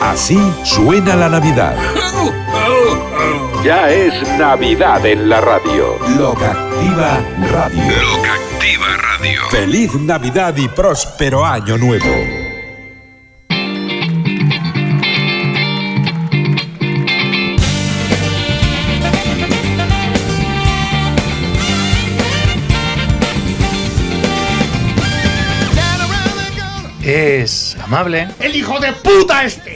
Así suena la Navidad. Ya es Navidad en la radio. Locativa Radio. Locativa Radio. Feliz Navidad y próspero año nuevo. Es amable. ¡El hijo de puta este!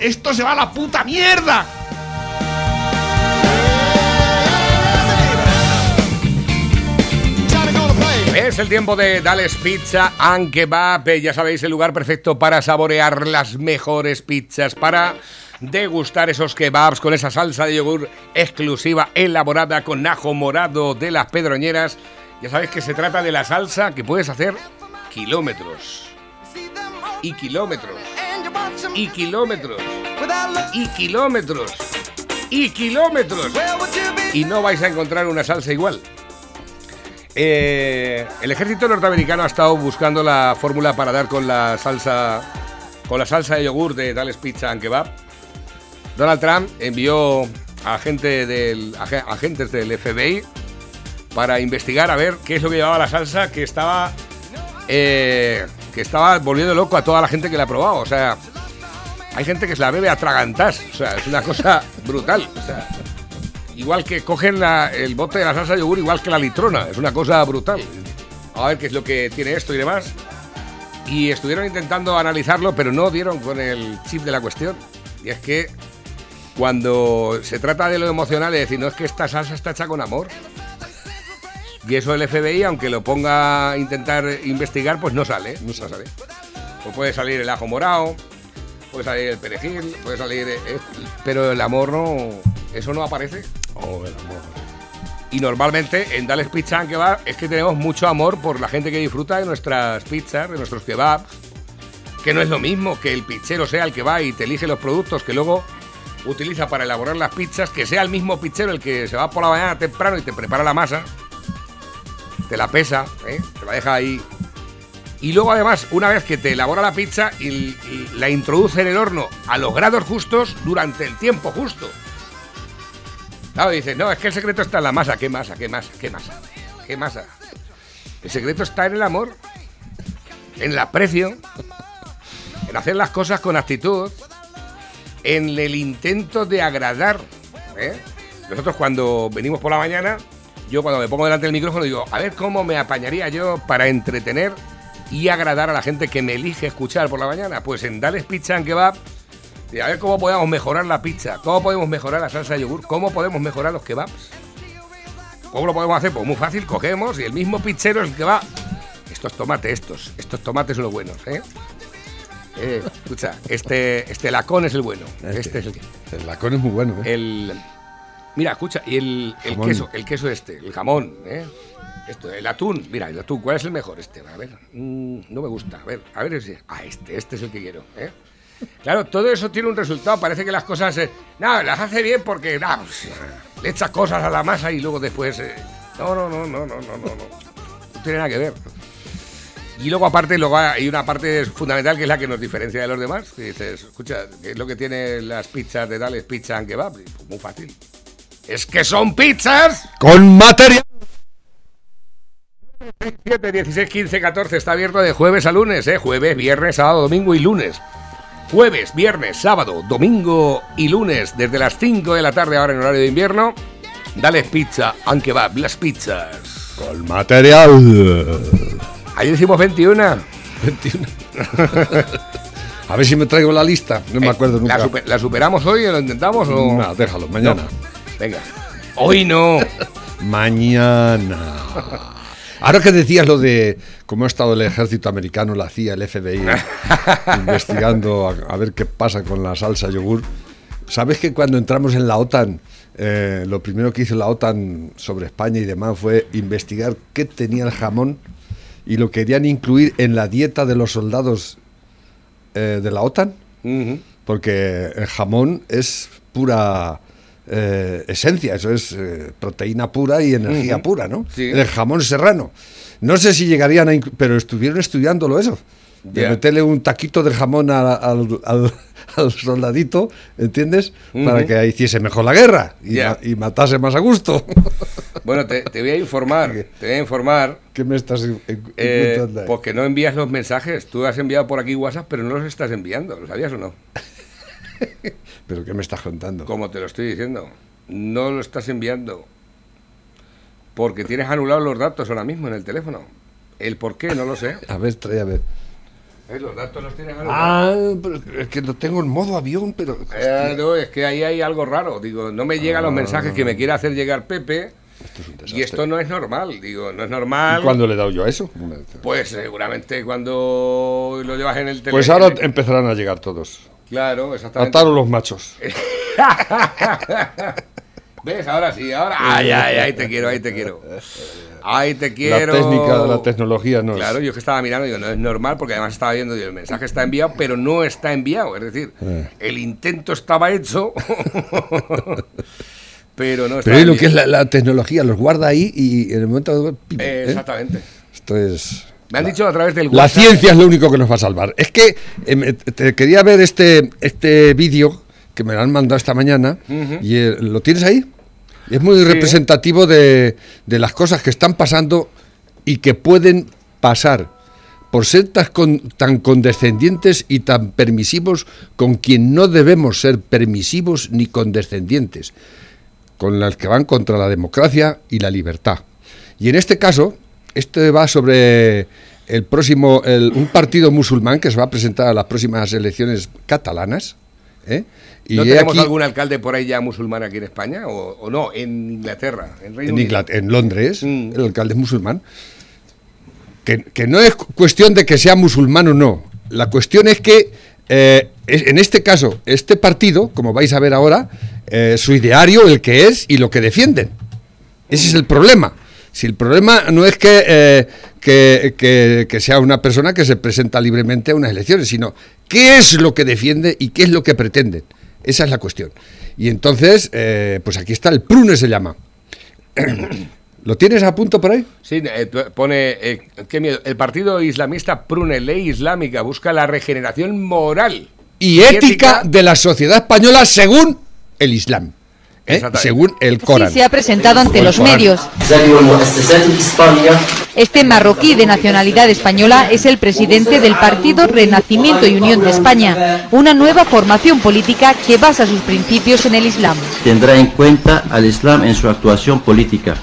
¡Esto se va a la puta mierda! Es el tiempo de Dales Pizza and Kebab. Ya sabéis, el lugar perfecto para saborear las mejores pizzas, para degustar esos kebabs con esa salsa de yogur exclusiva elaborada con ajo morado de las pedroñeras. Ya sabéis que se trata de la salsa que puedes hacer kilómetros. Y kilómetros. Y kilómetros. Y kilómetros. Y kilómetros. Y no vais a encontrar una salsa igual. Eh, el ejército norteamericano ha estado buscando la fórmula para dar con la salsa con la salsa de yogur de Dales Pizza and Kebab. Donald Trump envió a gente del, ag- agentes del FBI para investigar a ver qué es lo que llevaba la salsa que estaba eh, que estaba volviendo loco a toda la gente que la ha probado. O sea, hay gente que se la bebe a tragantas. O sea, es una cosa brutal. O sea, igual que cogen el bote de la salsa de yogur igual que la litrona. Es una cosa brutal. A ver qué es lo que tiene esto y demás. Y estuvieron intentando analizarlo, pero no dieron con el chip de la cuestión. Y es que cuando se trata de lo emocional, es decir, no es que esta salsa está hecha con amor. Y eso el FBI, aunque lo ponga a intentar investigar, pues no sale, no sale. Pues puede salir el ajo morado, puede salir el perejil, puede salir... eh, pero el amor no... Eso no aparece. Oh, el amor. Y normalmente en Dales Pizza and Kebab es que tenemos mucho amor por la gente que disfruta de nuestras pizzas, de nuestros kebabs. Que no es lo mismo que el pizzero sea el que va y te elige los productos que luego utiliza para elaborar las pizzas, que sea el mismo pizzero el que se va por la mañana temprano y te prepara la masa, te la pesa, ¿eh? te la deja ahí. Y luego además, una vez que te elabora la pizza y, la introduce en el horno a los grados justos durante el tiempo justo. Claro, dices, no, es que el secreto está en la masa. ¿Qué masa? ¿Qué masa? ¿Qué masa? ¿Qué masa? El secreto está en el amor, en el aprecio, en hacer las cosas con actitud, en el intento de agradar. ¿eh? Nosotros cuando venimos por la mañana, yo cuando me pongo delante del micrófono digo, a ver cómo me apañaría yo para entretener y agradar a la gente que me elige escuchar por la mañana. Pues en Dales Pizza and Kebab, a ver cómo podemos mejorar la pizza, cómo podemos mejorar la salsa de yogur, cómo podemos mejorar los kebabs. ¿Cómo lo podemos hacer? Pues muy fácil, cogemos y el mismo pizzero es el que va. Estos tomates, estos, estos tomates son los buenos, ¿eh? Eh, escucha, este, este lacón es el bueno. Este es el que. El lacón es muy bueno, ¿eh? El. Mira, escucha, y el, queso, el queso este, el jamón, ¿eh? Esto, el atún, mira, el atún, ¿cuál es el mejor? Este, a ver, mm, no me gusta, a ver, a ver ese. Ah, este, este es el que quiero, ¿eh? Claro, todo eso tiene un resultado, parece que las cosas, eh, no, las hace bien porque, nah, pues, le echa cosas a la masa y luego después, eh, no, no, no, no, no, no, no, no, no tiene nada que ver. Y luego aparte, luego hay una parte fundamental que es la que nos diferencia de los demás. Que dices, escucha, ¿qué es lo que tienen las pizzas de Dales Pizza and Kebab? Pues, muy fácil. Es que son pizzas. Con material. 7, 16, 15, 14 está abierto de jueves a lunes, ¿eh? Jueves, viernes, sábado, domingo y lunes. Jueves, viernes, sábado, domingo y lunes, desde las 5 de la tarde, ahora en horario de invierno. Dales pizza and kebab, las pizzas. Con material. Ayer hicimos 21. 21. A ver si me traigo la lista. No me Eh, acuerdo nunca. ¿La, super- la superamos hoy o lo intentamos? O... No, déjalo, mañana. No. Venga. Hoy no. Mañana. Ahora que decías lo de cómo ha estado el ejército americano, la CIA, el FBI, investigando a, a ver qué pasa con la salsa yogur, ¿Sabes que cuando entramos en la OTAN, eh, lo primero que hizo la OTAN sobre España y demás fue investigar qué tenía el jamón y lo querían incluir en la dieta de los soldados eh, de la OTAN? Porque el jamón es pura eh, esencia, eso es eh, proteína pura y energía pura, ¿no? Sí. El jamón serrano. No sé si llegarían a... Pero estuvieron estudiándolo eso. De meterle un taquito de jamón a- al, al- al soldadito, ¿entiendes? Para que hiciese mejor la guerra y, Ya. ma- y matase más a gusto. Bueno, te, te voy a informar, te voy a informar, ¿Qué me estás eh, porque no envías los mensajes. Tú has enviado por aquí WhatsApp, pero no los estás enviando. ¿Lo sabías o no? ¿Pero qué me estás contando? Como te lo estoy diciendo. No lo estás enviando. Porque tienes anulados los datos ahora mismo en el teléfono. El por qué, no lo sé. A ver, trae a ver. Eh, Los datos los tienes anulados. Ah, pero es que lo tengo en modo avión, pero... Eh, no, es que ahí hay algo raro. Digo, no me llegan los mensajes que me quiere hacer llegar Pepe. Esto es un Y esto no es normal. Digo, no es normal. ¿Y ¿Cuándo le he dado yo a eso? Pues seguramente cuando lo llevas en el teléfono. Pues ahora empezarán a llegar todos. Claro, exactamente. Ataron los machos. ¿Ves? Ahora sí, ahora. Ay, ay, ay, te quiero, ahí te quiero. Ahí te quiero. La técnica, la tecnología no es- Claro, yo que estaba mirando, digo, no es normal, porque además estaba viendo, digo, el mensaje está enviado, pero no está enviado. Es decir, Eh. el intento estaba hecho, pero no está Pero es lo que es la, la tecnología, los guarda ahí y en el momento de... pim, Eh, ¿eh? Exactamente. Esto es... Me han dicho a través del La WhatsApp- ciencia es lo único que nos va a salvar. Es que eh, me- te quería ver este, este vídeo que me lo han mandado esta mañana y eh, lo tienes ahí. Es muy Sí. representativo de, de las cosas que están pasando y que pueden pasar por ser tan, con- tan condescendientes y tan permisivos con quien no debemos ser permisivos ni condescendientes, con las que van contra la democracia y la libertad. Y en este caso, este va sobre el próximo, el- un partido musulmán que se va a presentar a las próximas elecciones catalanas. ¿eh? Y ¿No tenemos aquí- algún alcalde por ahí ya musulmán aquí en España? ¿O, o no? En Inglaterra, en Reino en, Unido. Inglaterra, en Londres, Mm. el alcalde es musulmán, que, que no es cu- cuestión de que sea musulmán o no. La cuestión es que, eh, en este caso, este partido, como vais a ver ahora, eh, su ideario, el que es y lo que defienden. Ese es el problema. Si el problema no es que, eh, que, que- que sea una persona que se presenta libremente a unas elecciones, sino qué es lo que defiende y qué es lo que pretenden. Esa es la cuestión. Y entonces, eh, pues aquí está, el PRUNE se llama. ¿Lo tienes a punto por ahí? Sí, eh, pone, eh, qué miedo. El partido islamista Prune Ley Islámica busca la regeneración moral Y ética de la sociedad española según el Islam. ¿Eh? según el Corán. Sí, se ha presentado ante los medios. Este marroquí de nacionalidad española es el presidente del partido Renacimiento y Unión de España, una nueva formación política que basa sus principios en el Islam. Tendrá en cuenta al Islam en su actuación política,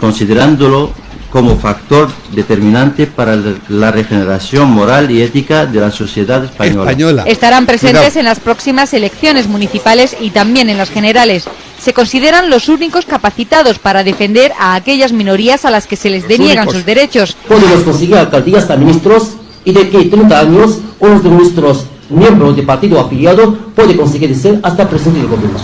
considerándolo como factor determinante para la- regeneración moral y ética de la sociedad española. Española. Estarán presentes Cuidado. en las próximas elecciones municipales y también en las generales. Se consideran los únicos capacitados para defender a aquellas minorías a las que se les deniegan únicos. sus derechos. podemos conseguir alcaldías hasta ministros y de que 30 años uno de nuestros miembros de partido afiliado puede conseguir ser hasta presidente del gobierno.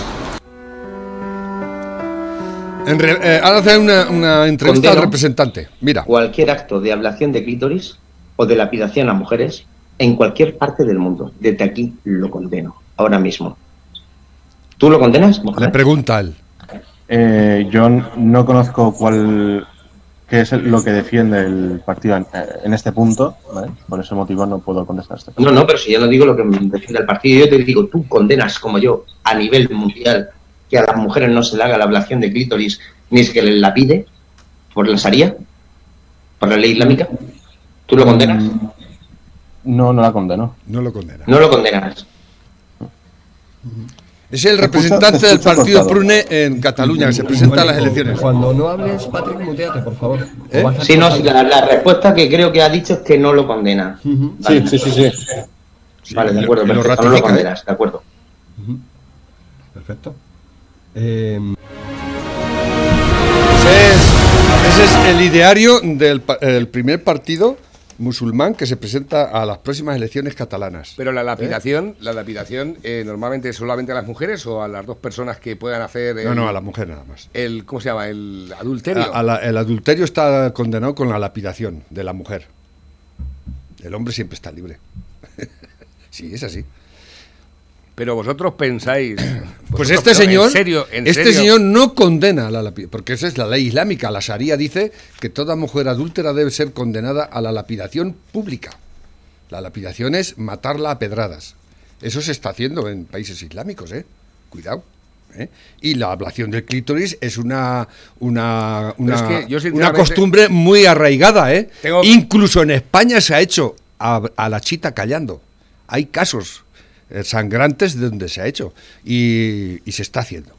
En re- eh, ahora hacer una, una entrevista Condeno. al representante. Mira. cualquier acto de ablación de clítoris o de lapidación a mujeres en cualquier parte del mundo. Desde aquí lo condeno, ahora mismo. ¿Tú lo condenas, Le Mohamed? pregunta a él. Eh, yo no conozco cuál qué es lo que defiende el partido en, en este punto, ¿vale? por ese motivo no puedo contestar este No, no, pero si yo no digo lo que defiende el partido, yo te digo, tú condenas como yo a nivel mundial que a las mujeres no se le haga la ablación de clítoris ni se que les la pide por la Sharia, por la ley islámica. ¿Tú lo condenas? No, no la condeno. No lo condena. No lo condenas. Es el representante te del partido cortado. Prune en Cataluña, que se presenta a las elecciones. Cuando no hables, Patrick, muteate, por favor. ¿Eh? Sí, no, la, la respuesta que creo que ha dicho es que no lo condena. Vale. Sí, sí, sí, Vale, de lo- acuerdo, lo perfecto, no lo ratifica, ¿eh? condenas, de acuerdo. Perfecto. Eh, Ese es, ese es el ideario del el primer partido musulmán que se presenta a las próximas elecciones catalanas. Pero la lapidación, la lapidación eh, normalmente es solamente a las mujeres o a las dos personas que puedan hacer el, No, no, a la mujer nada más. el ¿cómo se llama? el adulterio. A- a la- el adulterio está condenado con la lapidación de la mujer. El hombre siempre está libre. sí, es así. Pero vosotros pensáis Pues este señor, en serio, en este serio, señor no condena a la lapidación, porque esa es la ley islámica. La Sharia dice que toda mujer adúltera debe ser condenada a la lapidación pública. La lapidación es matarla a pedradas. Eso se está haciendo en países islámicos, ¿eh? Cuidado. ¿eh? Y la ablación del clítoris es una una, Pero es una, que yo, una costumbre muy arraigada, ¿eh? Tengo- Incluso en España se ha hecho a, a la chita callando. Hay casos sangrantes de donde se ha hecho y, y se está haciendo.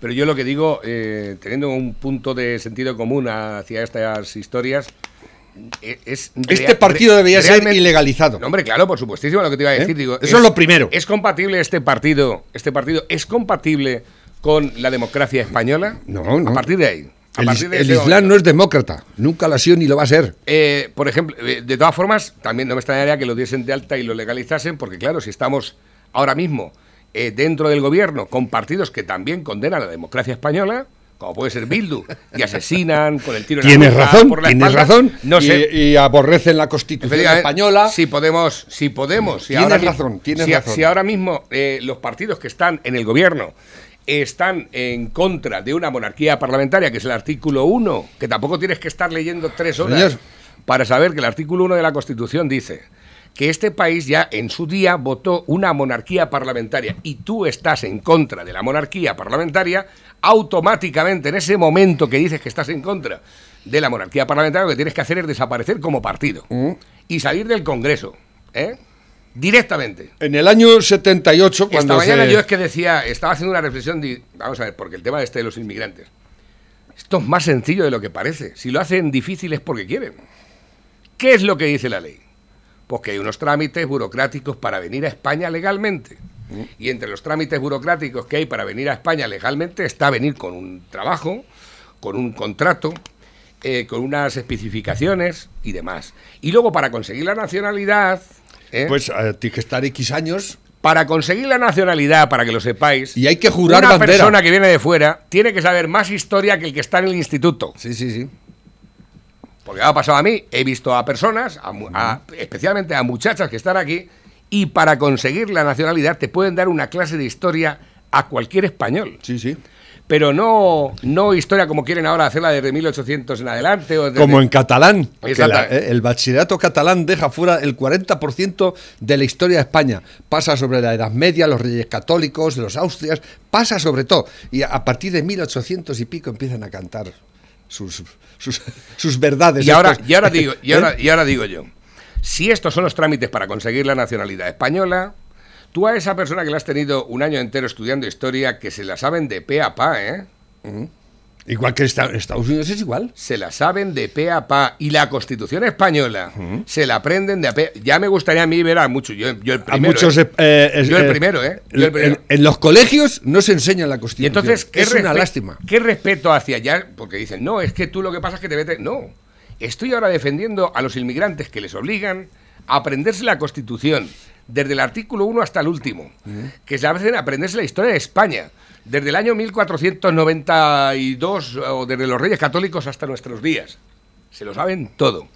Pero yo lo que digo, eh, teniendo un punto de sentido común hacia estas historias, eh, es... Este partido debería ser ilegalizado. No, hombre, claro, por supuestísimo lo que te iba a decir. ¿Eh? Digo, Eso es lo primero. ¿Es compatible este partido, este partido, es compatible con la democracia española? No, no. A partir de ahí. A El, de Islam momento. no es demócrata, nunca lo ha sido ni lo va a ser. Eh, por ejemplo, eh, de todas formas, también no me extrañaría que lo diesen de alta y lo legalizasen, porque claro, si estamos ahora mismo eh, dentro del gobierno con partidos que también condenan la democracia española, como puede ser Bildu, y asesinan con el tiro en la Tienes razón, por la tienes espalda, razón. No y, sé. y aborrecen la Constitución española. Si podemos, si podemos, si Tienes ahora, mi- razón, tienes si, razón. si ahora mismo eh, los partidos que están en el gobierno están en contra de una monarquía parlamentaria, que es el artículo 1, que tampoco tienes que estar leyendo tres horas Señor. para saber que el artículo 1 de la Constitución dice que este país ya en su día votó una monarquía parlamentaria y tú estás en contra de la monarquía parlamentaria, automáticamente en ese momento que dices que estás en contra de la monarquía parlamentaria, lo que tienes que hacer es desaparecer como partido y salir del Congreso, ¿eh? Directamente. En el año 78, cuando Esta mañana se- yo es que decía, estaba haciendo una reflexión, de, vamos a ver, porque el tema este de los inmigrantes, esto es más sencillo de lo que parece. Si lo hacen difícil es porque quieren. ¿Qué es lo que dice la ley? Pues que hay unos trámites burocráticos para venir a España legalmente. Y entre los trámites burocráticos que hay para venir a España legalmente está venir con un trabajo, con un contrato, eh, con unas especificaciones y demás. Y luego para conseguir la nacionalidad... ¿eh? Pues eh, tienes que estar X años. Para conseguir la nacionalidad, para que lo sepáis, Y hay que jurar una bandera. persona que viene de fuera tiene que saber más historia que el que está en el instituto. Sí, sí, sí. Porque ha pasado a mí, he visto a personas, a- especialmente a muchachas que están aquí, y para conseguir la nacionalidad te pueden dar una clase de historia a cualquier español. Sí, sí. Pero no, no historia como quieren ahora hacerla desde 1800 en adelante. O desde- Como en catalán. que Exacto. la- eh, el bachillerato catalán deja fuera el 40% de la historia de España. Pasa sobre la Edad Media, los reyes católicos, los Austrias, pasa sobre todo. Y a, partir de 1800 y pico empiezan a cantar sus, sus, sus verdades. Y ahora, y ahora digo, y ¿Eh? ahora, y ahora digo yo, si estos son los trámites para conseguir la nacionalidad española, tú a esa persona que le has tenido un año entero estudiando historia, que se la saben de pe a pa, ¿eh? Igual que esta- Estados Unidos es igual. Se la saben de pe a pa. Y la Constitución española se la aprenden de a pe. Ya me gustaría a mí ver a muchos. Yo, yo el A primero. muchos. ¿eh? eh, eh, Yo el eh, primero, ¿eh? Yo el primero. En, en los colegios no se enseña la Y Constitución. entonces, ¿qué es una lástima. ¿Qué respeto hacia allá? Porque dicen, no, es que tú lo que pasa es que te vete. No. Estoy ahora defendiendo a los inmigrantes que les obligan a aprenderse la Constitución, desde el artículo 1 hasta el último. Que se hacen aprenderse la historia de España, desde el año 1492 o desde los Reyes Católicos hasta nuestros días. Se lo saben todo.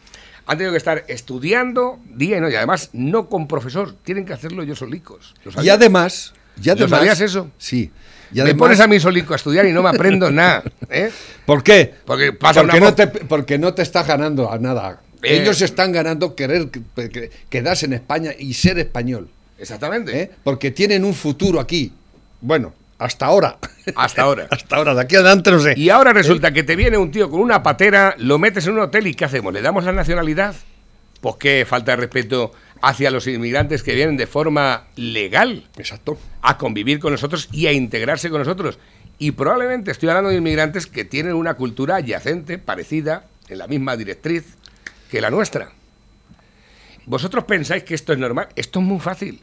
Han tenido que estar estudiando día y noche. Además, no con profesor, tienen que hacerlo ellos solicos. ¿Lo Y además. Y ¿Lo además sabías eso? Sí. Y me pones a mí solico a estudiar y no me aprendo nada. ¿eh? ¿Por qué? Porque pasa porque, una no te, porque no te estás ganando a nada. Eh. Ellos están ganando querer que- que- quedarse en España y ser español. Exactamente. ¿eh? Porque tienen un futuro aquí. Bueno, hasta ahora. Hasta ahora. hasta ahora, de aquí adelante no sé. Y ahora resulta que te viene un tío con una patera, lo metes en un hotel y ¿qué hacemos? ¿Le damos la nacionalidad? Pues qué falta de respeto hacia los inmigrantes que vienen de forma legal Exacto. a convivir con nosotros y a integrarse con nosotros. Y probablemente estoy hablando de inmigrantes que tienen una cultura adyacente, parecida, en la misma directriz que la nuestra. ¿Vosotros pensáis que esto es normal? Esto es muy fácil.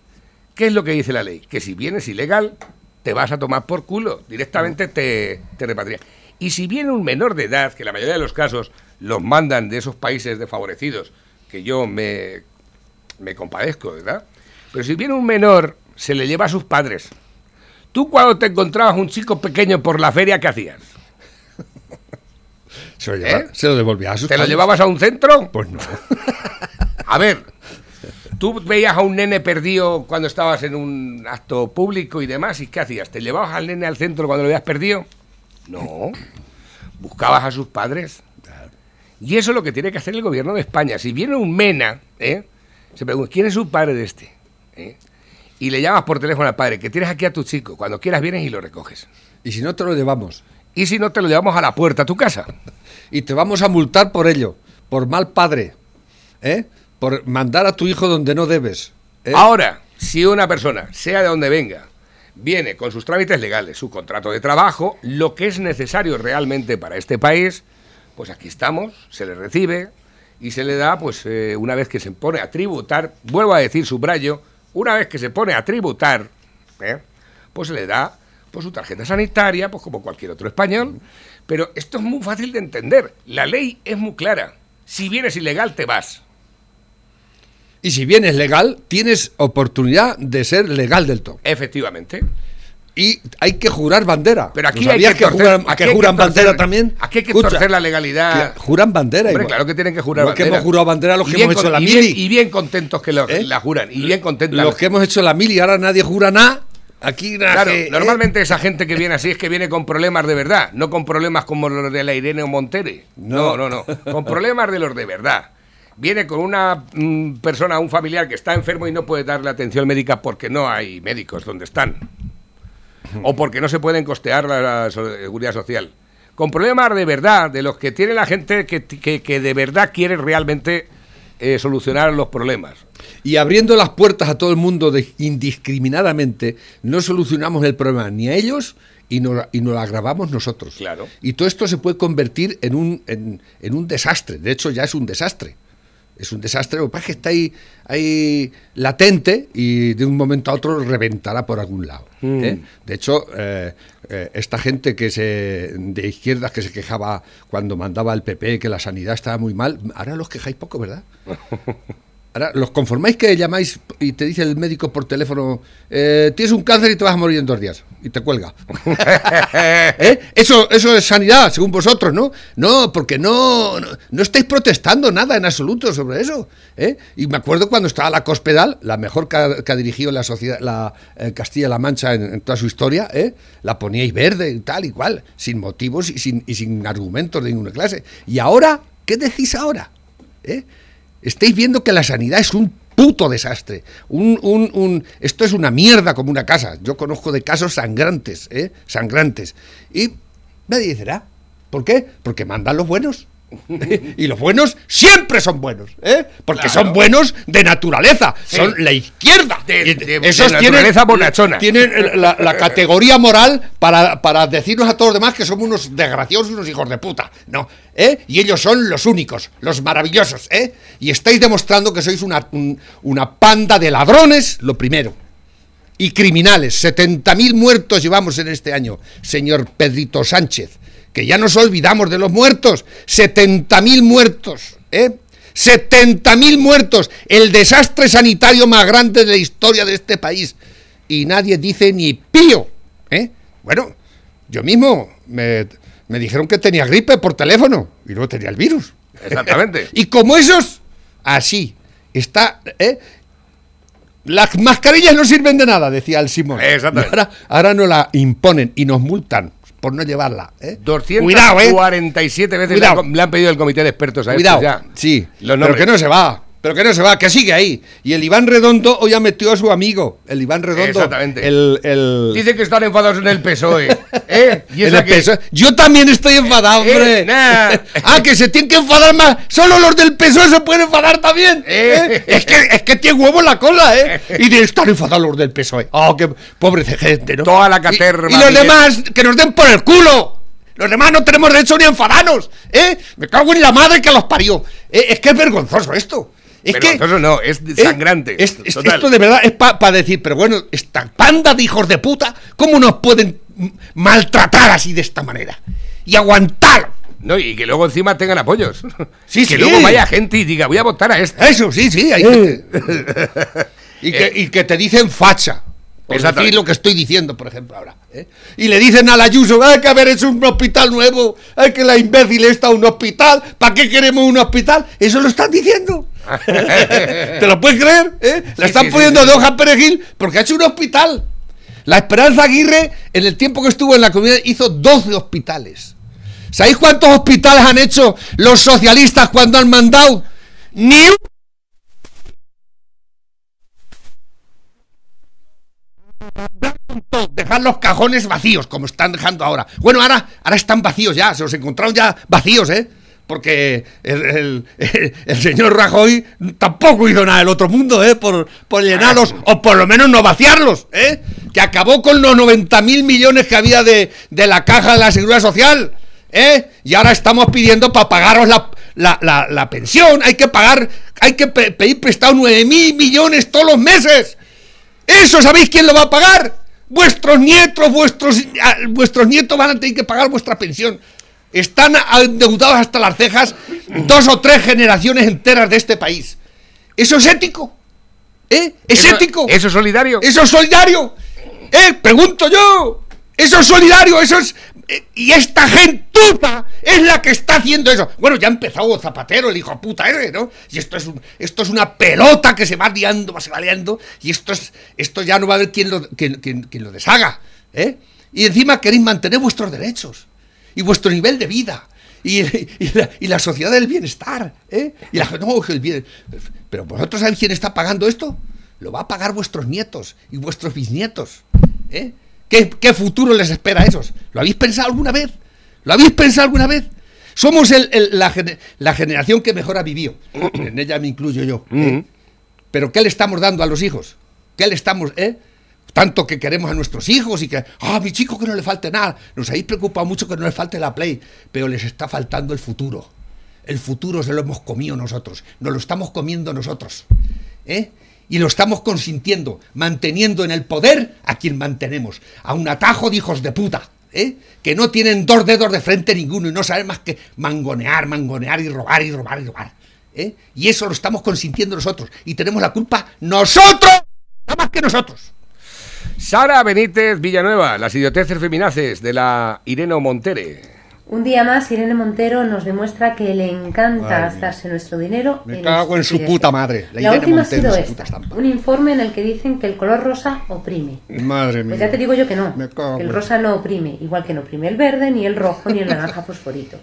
¿Qué es lo que dice la ley? Que si vienes ilegal, te vas a tomar por culo. Directamente te, te repatrian. Y si viene un menor de edad, que la mayoría de los casos los mandan de esos países desfavorecidos, que yo me, me compadezco, ¿verdad? Pero si viene un menor, se le lleva a sus padres. Tú cuando te encontrabas un chico pequeño por la feria, ¿qué hacías? Se lo, lleva- se lo devolvía a sus ¿Te lo llevabas a un centro? Pues no. A ver, tú veías a un nene perdido cuando estabas en un acto público y demás, ¿y qué hacías? ¿Te llevabas al nene al centro cuando lo habías perdido? No. Buscabas a sus padres. Y eso es lo que tiene que hacer el gobierno de España. Si viene un MENA, ¿eh? se pregunta, ¿quién es su padre de este? ¿Eh? Y le llamas por teléfono al padre, que tienes aquí a tu chico. Cuando quieras vienes y lo recoges. Y si no te lo llevamos. Y si no, te lo llevamos a la puerta a tu casa. Y te vamos a multar por ello, por mal padre, ¿eh? por mandar a tu hijo donde no debes. ¿eh? Ahora, si una persona, sea de donde venga, viene con sus trámites legales, su contrato de trabajo, lo que es necesario realmente para este país, pues aquí estamos, se le recibe y se le da, pues eh, una vez que se pone a tributar, vuelvo a decir subrayo, una vez que se pone a tributar, ¿eh? pues se le da pues, su tarjeta sanitaria, pues como cualquier otro español. Pero esto es muy fácil de entender. La ley es muy clara. Si vienes ilegal, te vas. Y si vienes legal, tienes oportunidad de ser legal del todo. Efectivamente. Y hay que jurar bandera. Pero aquí ¿No hay sabías que, torcer- juran, aquí que hay que juran torcer- bandera también? Aquí hay que Escucha, torcer la legalidad. que juran bandera Hombre, igual. claro que tienen que jurar Igual que bandera. hemos jurado bandera los Y que bien hemos hecho la y bien- mili. Y bien contentos que lo- ¿Eh? la juran. Y bien contentos. Los que hemos hecho la mili ahora nadie jura nada. Aquí Claro, ¿eh? normalmente esa gente que viene así es que viene con problemas de verdad, no con problemas como los de la Irene o Montere. No, no, no. Con problemas de los de verdad. Viene con una mm, persona, un familiar que está enfermo y no puede darle atención médica porque no hay médicos donde están. O porque no se pueden costear la, la seguridad social. Con problemas de verdad, de los que tiene la gente que, que- que de verdad quiere realmente eh, solucionar los problemas. Y abriendo las puertas a todo el mundo de- indiscriminadamente, no solucionamos el problema ni a ellos y nos, y nos lo agravamos nosotros. Claro. Y todo esto se puede convertir en un, en, en un desastre. De hecho, ya es un desastre. Es un desastre, lo que pasa es que está ahí, ahí latente y de un momento a otro reventará por algún lado. Mm. ¿eh? De hecho, eh, eh, esta gente que se de izquierdas que se quejaba cuando mandaba el PP que la sanidad estaba muy mal, ahora los quejáis poco, ¿verdad? Ahora, ¿los conformáis que llamáis y te dice el médico por teléfono, eh, tienes un cáncer y te vas a morir en dos días? Y te cuelga. ¿Eh? Eso, eso es sanidad, según vosotros, ¿no? No, porque no, no, estáis protestando nada en absoluto sobre eso. ¿eh? Y me acuerdo cuando estaba la Cospedal, la mejor que ha, dirigido la sociedad, la eh, Castilla-La Mancha en, toda su historia, la poníais verde y tal y cual, sin motivos y sin, y sin argumentos de ninguna clase. Y ahora, ¿qué decís ahora? ¿Eh? Estáis viendo que la sanidad es un puto desastre. Un, un- un- esto es una mierda como una casa. Yo conozco de casos sangrantes, ¿eh? Sangrantes. Y nadie dirá, ¿por qué? Porque mandan los buenos. y los buenos siempre son buenos, ¿eh? Porque Claro. son buenos de naturaleza, Sí. son la izquierda. De- de- esos de tienen, naturaleza bonachona. tienen la, la categoría moral para, para decirnos a todos los demás que somos unos desgraciados unos hijos de puta. No, ¿eh? Y ellos son los únicos, los maravillosos, ¿eh? Y estáis demostrando que sois una, un- una panda de ladrones, lo primero. Y criminales. 70.000 muertos llevamos en este año, señor Pedrito Sánchez. Que ya nos olvidamos de los muertos. 70.000 muertos, ¿eh? 70.000 muertos. El desastre sanitario más grande de la historia de este país. Y nadie dice ni pío, ¿eh? Bueno, yo mismo me, me dijeron que tenía gripe por teléfono y luego tenía el virus. Exactamente. y como esos, así, está... ¿eh? Las mascarillas no sirven de nada, decía el Simón. Exactamente. Ahora, ahora nos la imponen y nos multan por no llevarla. ¿eh? Cuidado, ¿eh? 247 veces le Cuidado. han, le han pedido el comité de expertos a Cuidado, estos ya. sí, Los pero que no se va, pero que no se va, que sigue ahí. Y el Iván Redondo hoy ha metido a su amigo, el Iván Redondo. Exactamente. El, el, Dice que están enfadados en el PSOE. ¿eh? ¿Y en el? PSOE. Yo también estoy enfadado, Eh, hombre. nah. ah, que se tienen que enfadar más. Solo los del PSOE se pueden enfadar también. Eh. ¿eh? Es, que, es que tiene huevo en la cola, ¿eh? Y de estar enfadados los del PSOE. Oh, qué pobre gente, ¿no? Toda la Y- caterva, Y, los Miguel. demás, que nos den por el culo. Los demás no tenemos derecho ni a enfadarnos, ¿eh? Me cago en la madre que los parió. Eh, es que es vergonzoso esto. Es que Vergonzoso no, es ¿Eh? sangrante. Es- es- Total. esto de verdad es para decir, pero bueno, esta panda de hijos de puta, ¿cómo nos pueden maltratar así de esta manera? Y aguantar No, y que luego encima tengan apoyos. Sí, que sí. luego vaya gente y diga, voy a votar a este. Eso, sí, sí. hay que- y, que, y que te dicen facha. Por decir lo que estoy diciendo, por ejemplo, ahora. ¿eh? Y le dicen a la Ayuso, hay que haber hecho un hospital nuevo, hay que la imbécil está un hospital, ¿para qué queremos un hospital? Eso lo están diciendo. ¿Te lo puedes creer? ¿Eh? La Sí, están sí, poniendo sí. de hoja perejil porque ha hecho un hospital. La Esperanza Aguirre, en el tiempo que estuvo en la comunidad, hizo 12 hospitales. ¿Sabéis cuántos hospitales han hecho los socialistas cuando han mandado? Ni un dejar los cajones vacíos, como están dejando ahora. Bueno, ahora, ahora están vacíos ya, se los encontraron ya vacíos, ¿eh? Porque el, el- el señor Rajoy tampoco hizo nada del otro mundo, ¿eh? Por, por llenarlos, o por lo menos no vaciarlos, ¿eh? Que acabó con los 90 mil millones que había de, de la caja de la Seguridad Social, ¿eh? Y ahora estamos pidiendo para pagaros la, la, la- la pensión, hay que pagar, hay que pe- pedir prestado 9 mil millones todos los meses. ¿Eso sabéis quién lo va a pagar? Vuestros nietos, vuestros, ah, vuestros nietos van a tener que pagar vuestra pensión. Están endeudados hasta las cejas dos o tres generaciones enteras de este país. ¿Eso es ético? ¿Eh? ¿Es Eso- ético? ¿Eso es solidario? ¿Eso es solidario? ¿Eh? Pregunto yo. ¿Eso es solidario? ¿Eso es...? Y esta gentuza es la que está haciendo eso. Bueno, ya ha empezado Zapatero, el hijo puta ese, ¿no? Y esto es, un- esto es una pelota que se va liando, se va liando, y esto es esto ya no va a haber quien lo, lo deshaga, ¿eh? Y encima queréis mantener vuestros derechos y vuestro nivel de vida y, la, sociedad del bienestar, ¿eh? Y la no, el bien, pero vosotros sabéis quién está pagando esto? Lo va a pagar vuestros nietos y vuestros bisnietos, ¿eh? ¿Qué, qué futuro les espera a esos? ¿Lo habéis pensado alguna vez? ¿Lo habéis pensado alguna vez? Somos el- el- la, gene- la generación que mejor ha vivido. En ella me incluyo yo. ¿eh? Pero ¿qué le estamos dando a los hijos? ¿Qué le estamos, eh? Tanto que queremos a nuestros hijos y que, ah, mi chico que no le falte nada. Nos habéis preocupado mucho que no le falte la Play, pero les está faltando el futuro. El futuro se lo hemos comido nosotros, nos lo estamos comiendo nosotros. ¿eh? Y lo estamos consintiendo, manteniendo en el poder a quien mantenemos, a un atajo de hijos de puta, ¿eh? que no tienen dos dedos de frente ninguno y no saben más que mangonear, mangonear y robar y robar y robar. ¿eh? Y eso lo estamos consintiendo nosotros. Y tenemos la culpa nosotros, nada más que nosotros. Sara Benítez Villanueva, las idioteces feminaces de la Ireno Montere. Un día más, Irene Montero nos demuestra que le encanta Madre gastarse nuestro dinero Me en cago en su estupideces. puta madre. La, última ha sido su esta, un informe en el que dicen que el color rosa oprime. Madre Pues ya te digo yo que no, que el rosa no oprime, igual que no oprime el verde, ni el rojo, ni el naranja fosforito.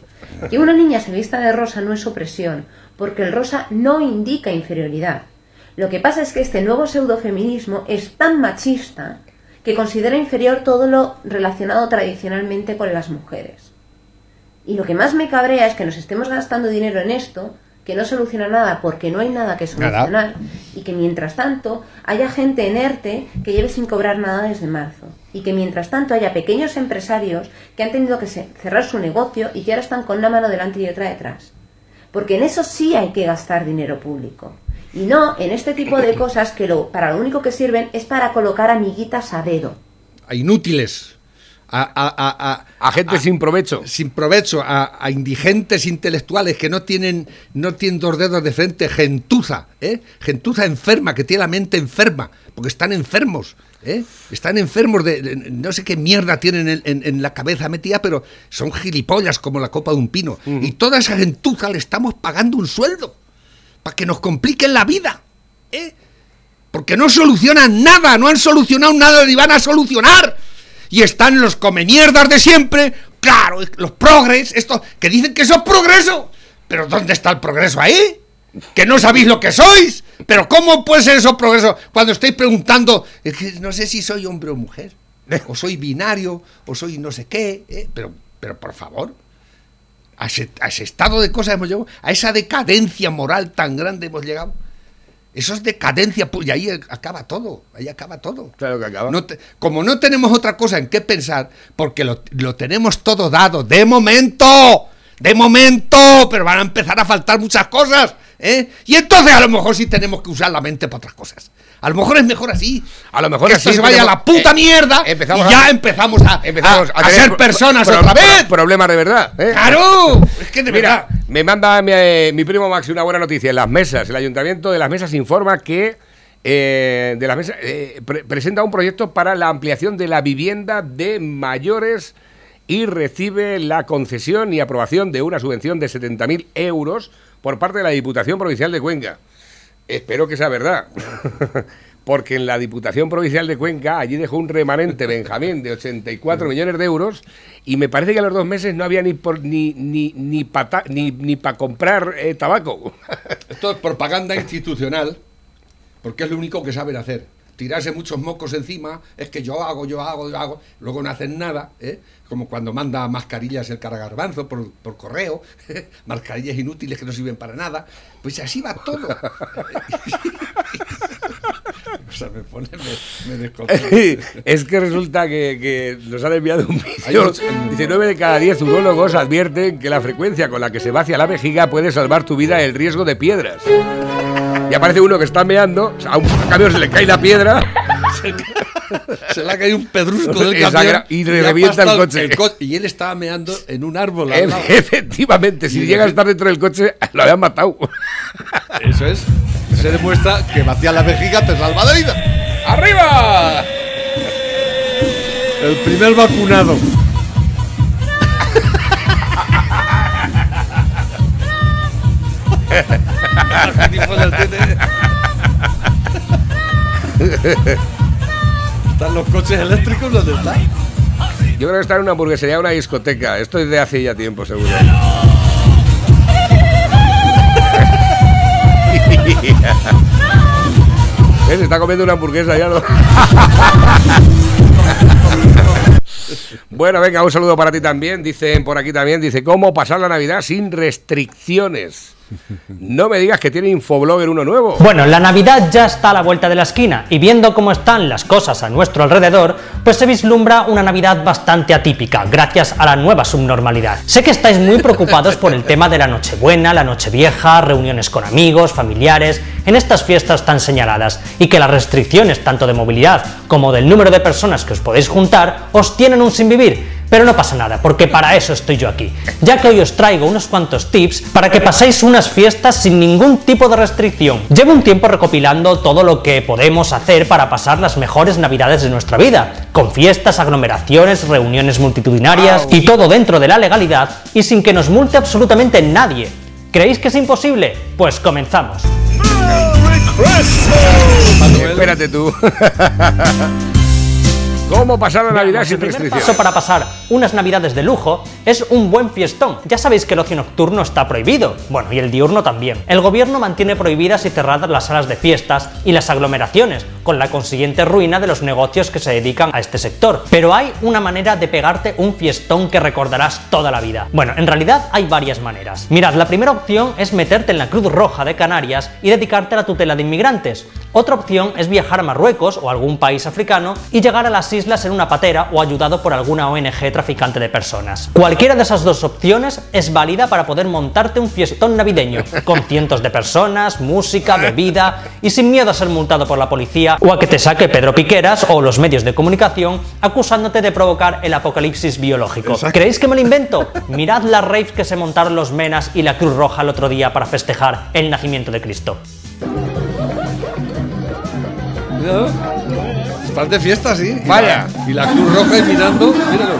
Que una niña se vista de rosa no es opresión, porque el rosa no indica inferioridad. Lo que pasa es que este nuevo pseudofeminismo es tan machista que considera inferior todo lo relacionado tradicionalmente con las mujeres. Y lo que más me cabrea es que nos estemos gastando dinero en esto, que no soluciona nada porque no hay nada que Nada. solucionar, y que mientras tanto haya gente en ERTE que lleve sin cobrar nada desde marzo, y que mientras tanto haya pequeños empresarios que han tenido que cerrar su negocio y que ahora están con una mano delante y otra detrás. Porque en eso sí hay que gastar dinero público. Y no en este tipo de cosas que lo, para lo único que sirven es para colocar amiguitas a dedo. a inútiles, a, a, a, A gente sin provecho. sin provecho, a, indigentes intelectuales que no tienen, no tienen dos dedos de frente, gentuza, ¿eh? gentuza enferma, que tiene la mente enferma, porque están enfermos, ¿eh? están enfermos de, de- no sé qué mierda tienen en, en- en la cabeza metida, pero son gilipollas como la copa de un pino. Y toda esa gentuza le estamos pagando un sueldo, para que nos compliquen la vida, ¿eh? Porque no solucionan nada, no han solucionado nada ni van a solucionar. Y están los come mierdas de siempre, claro, los progres, estos que dicen que eso es progreso. Pero ¿dónde está el progreso ahí? Que no sabéis lo que sois. Pero ¿cómo puede ser eso progreso cuando estáis preguntando, no sé si soy hombre o mujer, o soy binario, o soy no sé qué, ¿eh? pero, pero por favor, a ese, a ese estado de cosas hemos llegado, a esa decadencia moral tan grande hemos llegado. Eso es decadencia, y ahí acaba todo, ahí acaba todo. Claro que acaba. No te- como no tenemos otra cosa en qué pensar, porque lo, lo tenemos todo dado, de momento, de momento, pero van a empezar a faltar muchas cosas, ¿eh? Y entonces a lo mejor sí tenemos que usar la mente para otras cosas. A lo mejor es mejor así. A lo mejor que así esto se vaya a la puta eh, mierda empezamos y ya a- empezamos a, Empezamos a- a tener ser personas pro- otra vez. Problemas de verdad. ¿eh? ¡Claro! Es que de Mira, verdad. me manda mi, eh, mi primo Maxi una buena noticia. En las mesas, el ayuntamiento de las mesas informa que eh, de las mesas pre- presenta un proyecto para la ampliación de la vivienda de mayores y recibe la concesión y aprobación de una subvención de 70.000 euros por parte de la Diputación Provincial de Cuenca. Espero que sea verdad. Porque en la Diputación Provincial de Cuenca allí dejó un remanente Benjamín de 84 millones de euros y me parece que a los dos meses no había ni por, ni ni ni para ni, ni pa comprar eh, tabaco. Esto es propaganda institucional, porque es lo único que saben hacer. Tirarse muchos mocos encima, es que yo hago, yo hago, yo hago, luego no hacen nada, ¿eh? como cuando manda mascarillas el caragarbanzo por, por correo, mascarillas inútiles que no sirven para nada, pues así va todo. o sea, me pone, me, me es que resulta que, que nos han enviado un vídeo. otro- Dice, 9 de cada 10 urólogos advierten que la frecuencia con la que se vacia la vejiga puede salvar tu vida el riesgo de piedras. Y aparece uno que está meando, a un camión se le cae la piedra Se le ha caído un pedrusco del camión y le revienta el coche. co- y él estaba meando en un árbol al lado. Efectivamente, si llega a de- estar dentro del coche, lo habían matado. Eso es. Se demuestra que vaciar la vejiga te salva la vida. ¡Arriba! El primer vacunado. ¿Están los coches eléctricos donde están? Yo creo que está en una hamburguesería, una discoteca. Esto es de hace ya tiempo, seguro. ¿Ves? Está comiendo una hamburguesa ya. ¿no? Bueno, venga, un saludo para ti también. Dicen por aquí también, dice, ¿cómo pasar la Navidad sin restricciones? No me digas que tiene Infoblogger uno nuevo. Bueno, la Navidad ya está a la vuelta de la esquina y viendo cómo están las cosas a nuestro alrededor, pues se vislumbra una Navidad bastante atípica, gracias a la nueva subnormalidad. Sé que estáis muy preocupados por el tema de la Nochebuena, la Nochevieja, reuniones con amigos, familiares, en estas fiestas tan señaladas, y que las restricciones tanto de movilidad como del número de personas que os podéis juntar os tienen un sin vivir. Pero no pasa nada, porque para eso estoy yo aquí, ya que hoy os traigo unos cuantos tips para que paséis unas fiestas sin ningún tipo de restricción. Llevo un tiempo recopilando todo lo que podemos hacer para pasar las mejores navidades de nuestra vida, con fiestas, aglomeraciones, reuniones multitudinarias y todo dentro de la legalidad y sin que nos multe absolutamente nadie. ¿Creéis que es imposible? Pues comenzamos. Espérate tú. ¿Cómo pasar la Navidad Veamos, sin el paso para pasar unas navidades de lujo es un buen fiestón. Ya sabéis que el ocio nocturno está prohibido, bueno, y el diurno también. El gobierno mantiene prohibidas y cerradas las salas de fiestas y las aglomeraciones, con la consiguiente ruina de los negocios que se dedican a este sector. Pero hay una manera de pegarte un fiestón que recordarás toda la vida. Bueno, en realidad hay varias maneras. Mirad, la primera opción es meterte en la Cruz Roja de Canarias y dedicarte a la tutela de inmigrantes. Otra opción es viajar a Marruecos o algún país africano y llegar a las islas en una patera o ayudado por alguna ONG traficante de personas. Cualquiera de esas dos opciones es válida para poder montarte un fiestón navideño, con cientos de personas, música, bebida y sin miedo a ser multado por la policía o a que te saque Pedro Piqueras o los medios de comunicación acusándote de provocar el apocalipsis biológico. ¿Creéis que me lo invento? Mirad las raves que se montaron los Menas y la Cruz Roja el otro día para festejar el nacimiento de Cristo. Míralo. Estás de fiesta, sí. Y Vaya. la- Y la Cruz Roja y mirando. Míralo.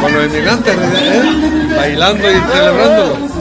Con los inmigrantes, ¿eh? Bailando y celebrándolo.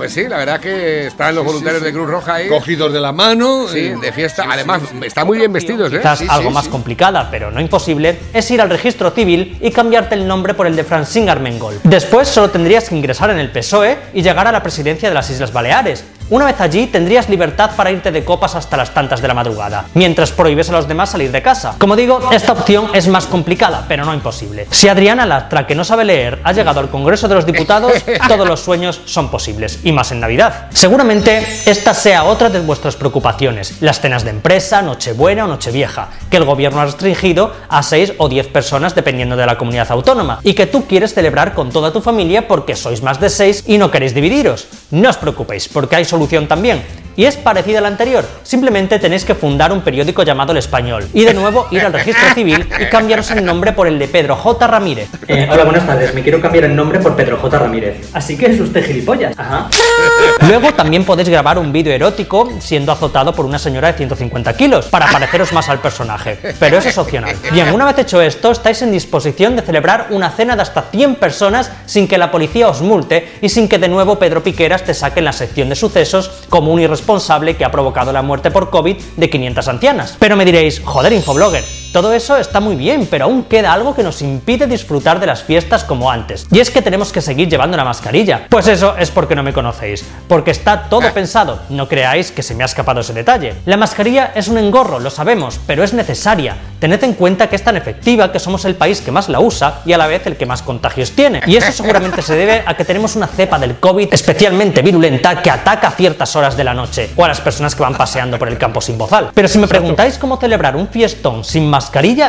Pues sí, la verdad que están los voluntarios de Cruz Roja ahí. Cogidos de la mano. Sí, eh, de fiesta. Además, están muy bien vestidos, ¿eh? Quizás algo más complicada, pero no imposible, es ir al registro civil y cambiarte el nombre por el de Francine Armengol. Después solo tendrías que ingresar en el PSOE y llegar a la presidencia de las Islas Baleares. Una vez allí tendrías libertad para irte de copas hasta las tantas de la madrugada, mientras prohíbes a los demás salir de casa. Como digo, esta opción es más complicada, pero no imposible. Si Adriana Lastra, que no sabe leer, ha llegado al Congreso de los Diputados, todos los sueños son posibles, y más en Navidad. Seguramente esta sea otra de vuestras preocupaciones, las cenas de empresa, Nochebuena o Nochevieja, que el gobierno ha restringido a 6 o 10 personas dependiendo de la comunidad autónoma, y que tú quieres celebrar con toda tu familia porque sois más de 6 y no queréis dividiros. No os preocupéis, porque hay solución también y es parecida a la anterior. Simplemente tenéis que fundar un periódico llamado El Español y de nuevo ir al registro civil y cambiaros el nombre por el de Pedro J. Ramírez. Eh, hola, buenas tardes. Me quiero cambiar el nombre por Pedro J. Ramírez. Así que es usted gilipollas. Ajá. Luego también podéis grabar un vídeo erótico siendo azotado por una señora de 150 kilos para pareceros más al personaje, pero eso es opcional. Bien, una vez hecho esto, estáis en disposición de celebrar una cena de hasta 100 personas sin que la policía os multe y sin que de nuevo Pedro Piqueras te saque en la sección de sucesos como un irresponsable que ha provocado la muerte por COVID de 500 ancianas. Pero me diréis, joder, infoblogger, todo eso está muy bien, pero aún queda algo que nos impide disfrutar de las fiestas como antes. Y es que tenemos que seguir llevando la mascarilla. Pues eso es porque no me conocéis, porque está todo pensado, no creáis que se me ha escapado ese detalle. La mascarilla es un engorro, lo sabemos, pero es necesaria. Tened en cuenta que es tan efectiva que somos el país que más la usa y a la vez el que más contagios tiene. Y eso seguramente se debe a que tenemos una cepa del COVID especialmente virulenta que ataca a ciertas horas de la noche o a las personas que van paseando por el campo sin bozal. Pero si me preguntáis cómo celebrar un fiestón sin mascarilla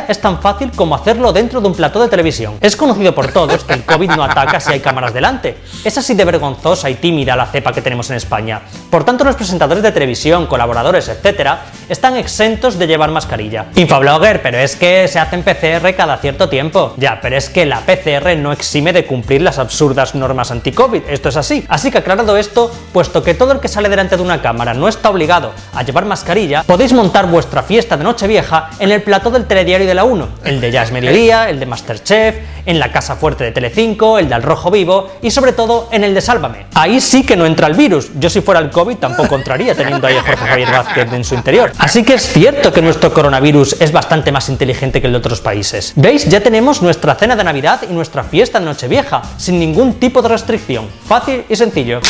es tan fácil como hacerlo dentro de un plató de televisión. Es conocido por todos que el COVID no ataca si hay cámaras delante. Es así de vergonzosa y tímida la cepa que tenemos en España. Por tanto, los presentadores de televisión, colaboradores, etcétera, están exentos de llevar mascarilla. Infoblogger, pero es que se hacen PCR cada cierto tiempo. Ya, pero es que la PCR no exime de cumplir las absurdas normas anti-COVID. Esto es así. Así que aclarado esto, puesto que todo el que sale delante de una cámara no está obligado a llevar mascarilla, podéis montar vuestra fiesta de Nochevieja en el plató del telediario de la 1, el de Jazz Mediodía, el de Masterchef, en la Casa Fuerte de Telecinco, el de Al Rojo Vivo y sobre todo en el de Sálvame. Ahí sí que no entra el virus. Yo si fuera el COVID tampoco entraría teniendo ahí a Jorge Javier Vázquez en su interior. Así que es cierto que nuestro coronavirus es bastante más inteligente que el de otros países. ¿Veis? Ya tenemos nuestra cena de Navidad y nuestra fiesta de Nochevieja, sin ningún tipo de restricción. Fácil y sencillo.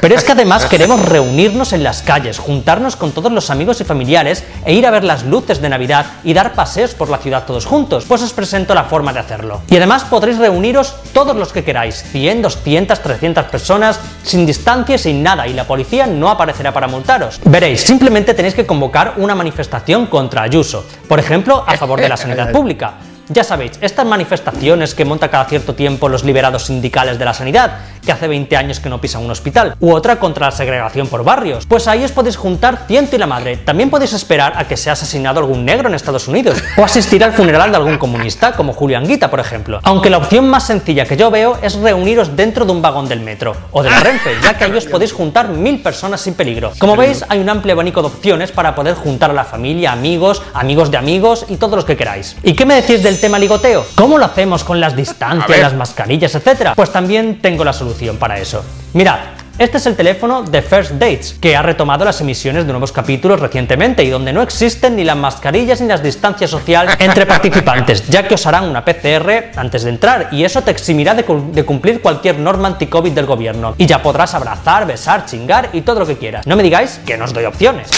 Pero es que además queremos reunirnos en las calles, juntarnos con todos los amigos y familiares e ir a ver las luces de Navidad y dar paseos por la ciudad todos juntos. Pues os presento la forma de hacerlo. Además podréis reuniros todos los que queráis, 100, 200, 300 personas, sin distancia y sin nada, y la policía no aparecerá para multaros. Veréis, simplemente tenéis que convocar una manifestación contra Ayuso, por ejemplo, a favor de la sanidad pública. Ya sabéis, estas manifestaciones que monta cada cierto tiempo los liberados sindicales de la sanidad, que hace 20 años que no pisan un hospital, u otra contra la segregación por barrios, pues ahí os podéis juntar ciento y la madre. También podéis esperar a que sea asesinado algún negro en Estados Unidos, o asistir al funeral de algún comunista, como Julio Anguita, por ejemplo. Aunque la opción más sencilla que yo veo es reuniros dentro de un vagón del metro, o de la Renfe, ya que ahí os podéis juntar mil personas sin peligro. Como veis, hay un amplio abanico de opciones para poder juntar a la familia, amigos, amigos de amigos y todos los que queráis. ¿Y qué me decís del tema ligoteo? ¿Cómo lo hacemos con las distancias, las mascarillas, etcétera? Pues también tengo la solución para eso. Mirad, este es el teléfono de First Dates, que ha retomado las emisiones de nuevos capítulos recientemente y donde no existen ni las mascarillas ni las distancias sociales entre participantes, ya que os harán una PCR antes de entrar y eso te eximirá de, de cumplir cualquier norma anti-COVID del gobierno. Y ya podrás abrazar, besar, chingar y todo lo que quieras. No me digáis que no os doy opciones.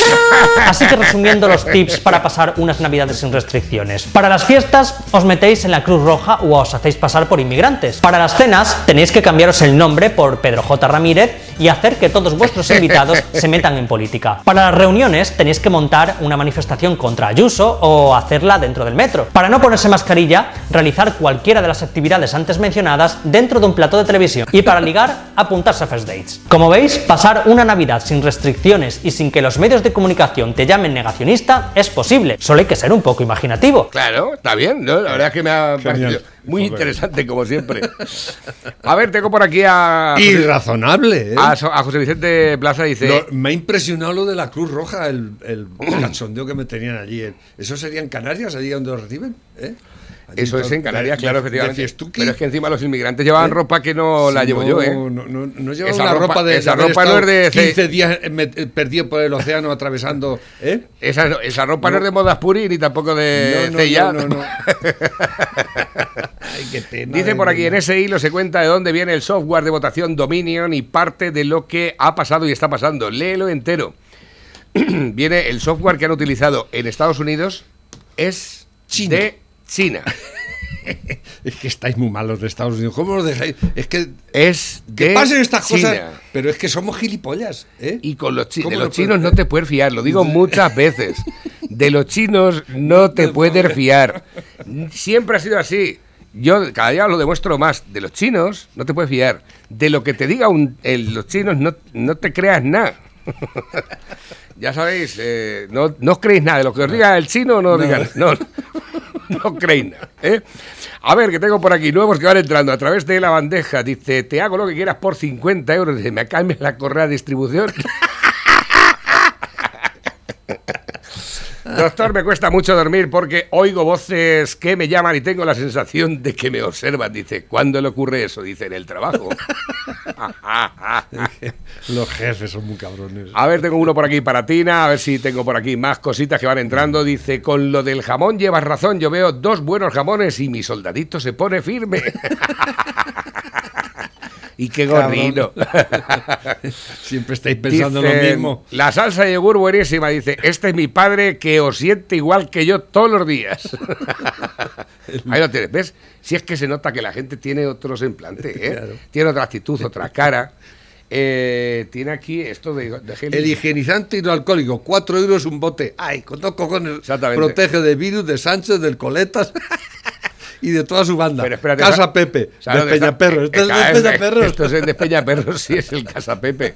Así que resumiendo los tips para pasar unas navidades sin restricciones. Para las fiestas os metéis en la Cruz Roja o os hacéis pasar por inmigrantes. Para las cenas tenéis que cambiaros el nombre por Pedro J. Ramírez y hacer que todos vuestros invitados se metan en política. Para las reuniones tenéis que montar una manifestación contra Ayuso o hacerla dentro del metro. Para no ponerse mascarilla, realizar cualquiera de las actividades antes mencionadas dentro de un plató de televisión. Y para ligar, apuntarse a First Dates. Como veis, pasar una Navidad sin restricciones y sin que los medios de comunicación te llamen negacionista es posible. Solo hay que ser un poco imaginativo. Claro, está bien, ¿no? La verdad es que me ha parecido muy interesante, como siempre. A ver, tengo por aquí a. Y razonable, ¿eh? A, José Vicente Plaza dice. Lo- me ha impresionado lo de la Cruz Roja, el, el cachondeo que me tenían allí. ¿Eso sería en Canarias, allí donde lo reciben? ¿Eh? Eso es en Canarias, claro, efectivamente. Pero es que encima los inmigrantes llevaban ¿Eh? ropa que no la llevo no, yo, ¿eh? No, no, no lleva Esa ropa- ropa, de esa de ropa no es de estado ce- 15 días eh, eh, perdido por el océano atravesando. ¿eh? Esa, esa ropa no. No. es de modas puri ni tampoco de No, no, No, no, no. Dice por aquí, en ese hilo se cuenta de dónde viene el software de votación Dominion y parte de lo que ha pasado y está pasando. Léelo entero. viene el software que han utilizado en Estados Unidos es de China. es que estáis muy malos de Estados Unidos. ¿Cómo os dejáis? Es que es que de pasen estas China. cosas, pero es que somos gilipollas. ¿eh? Y con los, chi- ¿Cómo de lo los chinos puedes no te puedes fiar, lo digo muchas veces. De los chinos no te puedes fiar. Siempre ha sido así. Yo cada día lo demuestro más. De los chinos no te puedes fiar. De lo que te diga un- el- los chinos no, no te creas nada. ya sabéis, eh, no, no os creéis nada. De lo que os diga el chino no os No. digan. No, no creéis nada. ¿eh? A ver, que tengo por aquí nuevos que van entrando a través de la bandeja. Dice, te hago lo que quieras por 50 euros. Dice, me cambias la correa de distribución. Doctor, me cuesta mucho dormir porque oigo voces que me llaman y tengo la sensación de que me observan. Dice, ¿cuándo le ocurre eso? Dice, en el trabajo. Los jefes son muy cabrones. A ver, tengo uno por aquí para Tina, a ver si tengo por aquí más cositas que van entrando. Dice, con lo del jamón llevas razón, yo veo dos buenos jamones y mi soldadito se pone firme. y qué gorrino. Siempre estáis pensando en lo mismo. La salsa de yogur buenísima, dice, este es mi padre que os siente igual que yo todos los días. Ahí lo tienes, ¿ves? Si es que se nota que la gente tiene otro semblante, ¿eh? Tiene otra actitud, otra cara. Eh, tiene aquí esto de, de gel. El higienizante hidroalcohólico, 4 euros un bote. Ay, con dos cojones. Protege de virus, de Sánchez, del Coletas y de toda su banda. Pero espérate, Casa ¿sabes- Pepe, ¿sabes de? Peñaperros. Este es Eh, de eh, Peñaperros. Esto es el de Peñaperros, sí, es el Casa Pepe.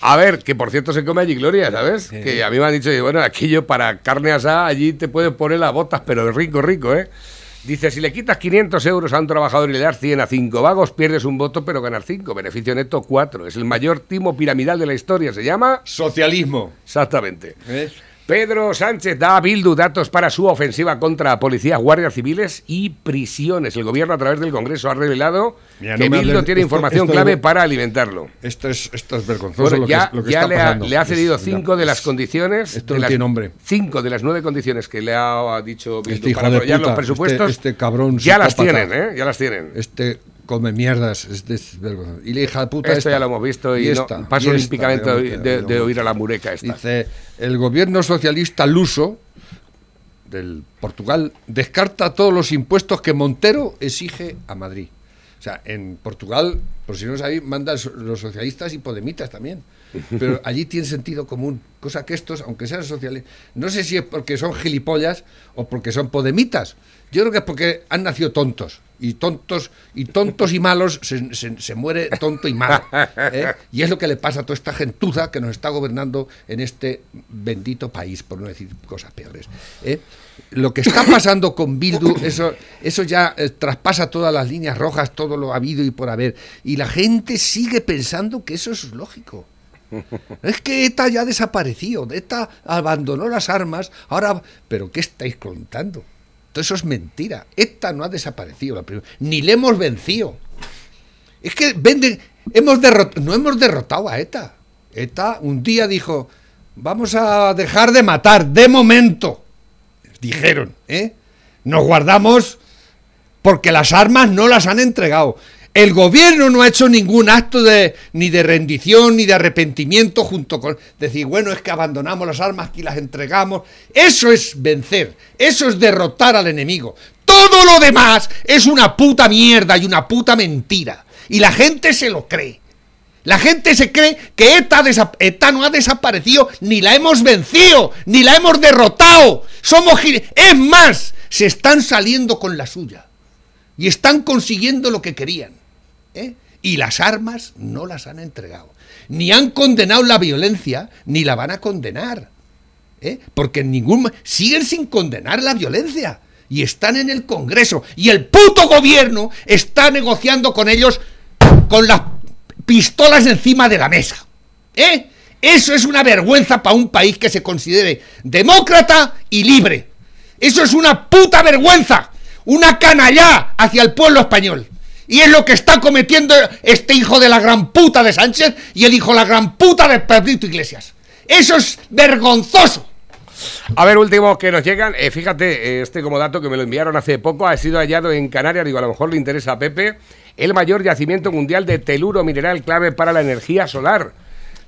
A ver, que por cierto se come allí Gloria, ¿sabes? Que a mí me han dicho, bueno, aquí yo para carne asada, allí te pueden poner las botas, pero rico, rico, ¿eh? Dice, si le quitas 500 euros a un trabajador y le das 100 a 5 vagos, pierdes un voto, pero ganas 5. Beneficio neto 4. Es el mayor timo piramidal de la historia. Se llama... Socialismo. Exactamente. ¿Ves? Pedro Sánchez da a Bildu datos para su ofensiva contra policías, guardias civiles y prisiones. El gobierno a través del Congreso ha revelado Mira, que no Bildu tiene esto- información esto clave de- para alimentarlo. Esto es, esto es vergonzoso Bueno, lo que, ya, lo que ya está le, ha, pasando. le ha cedido Es- cinco de las es- condiciones. esto de no las- tiene nombre. Cinco de las nueve condiciones que le ha dicho Bildu Este para apoyar los presupuestos. Este, este cabrón ya las tienen, ¿eh? Ya las tienen. Este come mierdas. Es. Y la hija de puta Esto esta. ya lo hemos visto y, esta, paso y esta, olímpicamente de- de, de- de oír a la mureca esta. Dice, el gobierno socialista luso del Portugal descarta todos los impuestos que Montero exige a Madrid. O sea, en Portugal, por si no sabéis, mandan los socialistas y podemitas también. Pero allí tiene sentido común, cosa que estos, aunque sean socialistas, no sé si es porque son gilipollas o porque son podemitas. Yo creo que es porque han nacido tontos. Y tontos y tontos y malos se muere tonto y malo. ¿eh? Y es lo que le pasa a toda esta gentuza que nos está gobernando en este bendito país, por no decir cosas peores. ¿eh? Lo que está pasando con Bildu, eso, eso ya eh, traspasa todas las líneas rojas, todo lo habido y por haber. Y la gente sigue pensando que eso es lógico. Es que ETA ya desapareció, ETA abandonó las armas, ahora... ¿Pero qué estáis contando? Todo eso es mentira. ETA no ha desaparecido, la ni le hemos vencido. Es que venden, hemos derrot- no hemos derrotado a ETA. ETA un día dijo, vamos a dejar de matar, de momento. Dijeron, ¿eh? Nos guardamos porque las armas no las han entregado. El gobierno no ha hecho ningún acto de ni de rendición ni de arrepentimiento junto con decir, bueno, es que abandonamos las armas y las entregamos. Eso es vencer, eso es derrotar al enemigo. Todo lo demás es una puta mierda y una puta mentira. Y la gente se lo cree. La gente se cree que ETA, no ha desaparecido, ni la hemos vencido, ni la hemos derrotado. Somos Es más, se están saliendo con la suya. Y están consiguiendo lo que querían. ¿eh? Y las armas no las han entregado. Ni han condenado la violencia, ni la van a condenar. ¿eh? Porque en ningún... Siguen sin condenar la violencia. Y están en el Congreso. Y el puto gobierno está negociando con ellos con las pistolas encima de la mesa. ¿Eh? Eso es una vergüenza para un país que se considere demócrata y libre. Eso es una puta vergüenza. Una canallá hacia el pueblo español. Y es lo que está cometiendo este hijo de la gran puta de Sánchez y el hijo de la gran puta de Pedrito Iglesias. Eso es vergonzoso. A ver, último que nos llegan. Eh, fíjate, eh, este como dato que me lo enviaron hace poco, ha sido hallado en Canarias, digo, a lo mejor le interesa a Pepe, el mayor yacimiento mundial de teluro mineral clave para la energía solar.